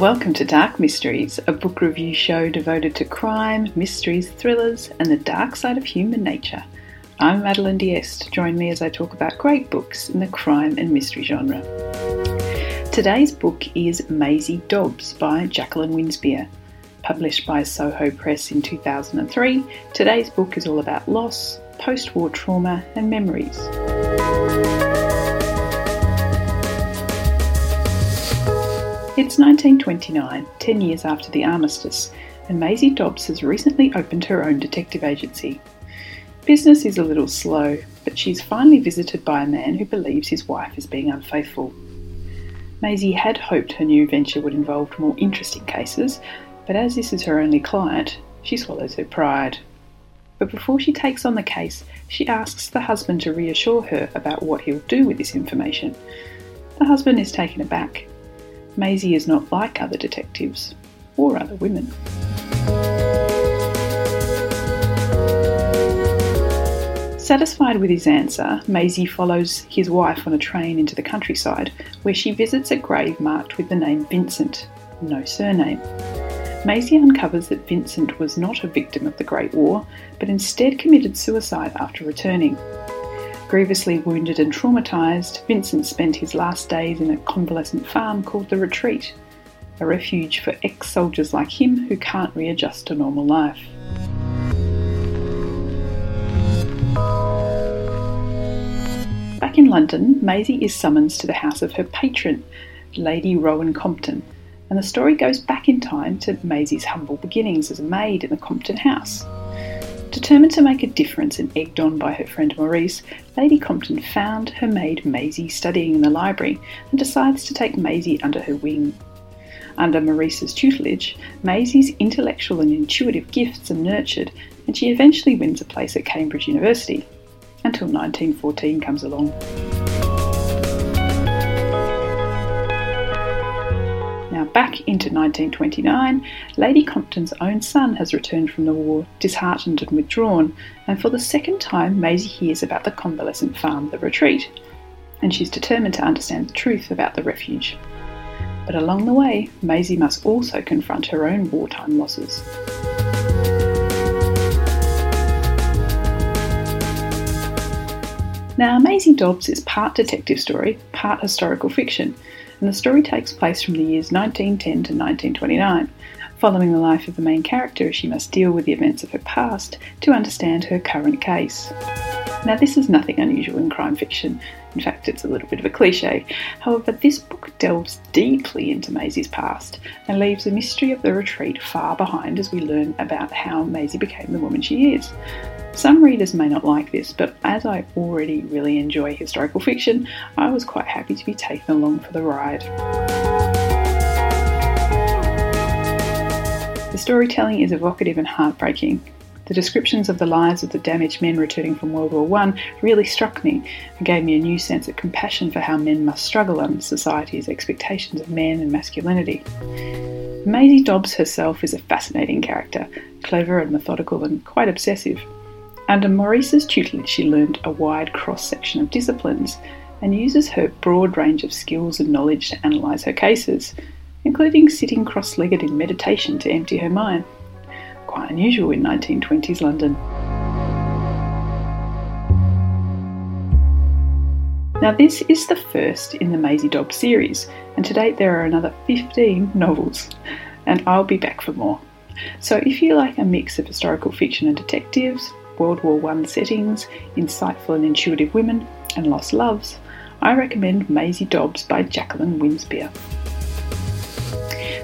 Welcome to Dark Mysteries, a book review show devoted to crime, mysteries, thrillers, and the dark side of human nature. I'm Madeleine D'Este. Join me as I talk about great books in the crime and mystery genre. Today's book is Maisie Dobbs by Jacqueline Winspear. Published by Soho Press in 2003, today's book is all about loss, post war trauma, and memories. It's 1929, 10 years after the armistice, and Maisie Dobbs has recently opened her own detective agency. Business is a little slow, but she's finally visited by a man who believes his wife is being unfaithful. Maisie had hoped her new venture would involve more interesting cases, but as this is her only client, she swallows her pride. But before she takes on the case, she asks the husband to reassure her about what he'll do with this information. The husband is taken aback Maisie is not like other detectives or other women. Satisfied with his answer, Maisie follows his wife on a train into the countryside, where she visits a grave marked with the name Vincent, no surname. Maisie uncovers that Vincent was not a victim of the Great War, but instead committed suicide after returning. Grievously wounded and traumatised, Vincent spent his last days in a convalescent farm called The Retreat, a refuge for ex soldiers like him who can't readjust to normal life. Back in London, Maisie is summoned to the house of her patron, Lady Rowan Compton, and the story goes back in time to Maisie's humble beginnings as a maid in the Compton house. Determined to make a difference and egged on by her friend Maurice, Lady Compton found her maid Maisie studying in the library and decides to take Maisie under her wing. Under Maurice's tutelage, Maisie's intellectual and intuitive gifts are nurtured, and she eventually wins a place at Cambridge University, until 1914 comes along. Back into 1929, Lady Compton's own son has returned from the war, disheartened and withdrawn, and for the second time, Maisie hears about the convalescent farm, the retreat, and she's determined to understand the truth about the refuge. But along the way, Maisie must also confront her own wartime losses. Now, Maisie Dobbs is part detective story, part historical fiction, and the story takes place from the years 1910 to 1929, following the life of the main character she must deal with the events of her past to understand her current case. Now, this is nothing unusual in crime fiction. In fact, it's a little bit of a cliche. However, this book delves deeply into Maisie's past and leaves the mystery of the retreat far behind as we learn about how Maisie became the woman she is. Some readers may not like this, but as I already really enjoy historical fiction, I was quite happy to be taken along for the ride. The storytelling is evocative and heartbreaking. The descriptions of the lives of the damaged men returning from World War I really struck me and gave me a new sense of compassion for how men must struggle under society's expectations of men and masculinity. Maisie Dobbs herself is a fascinating character, clever and methodical and quite obsessive. Under Maurice's tutelage, she learned a wide cross section of disciplines and uses her broad range of skills and knowledge to analyse her cases, including sitting cross legged in meditation to empty her mind. Quite unusual in 1920s London. Now, this is the first in the Maisie Dobbs series, and to date there are another 15 novels, and I'll be back for more. So, if you like a mix of historical fiction and detectives, World War I settings, insightful and intuitive women, and lost loves, I recommend Maisie Dobbs by Jacqueline Winspear.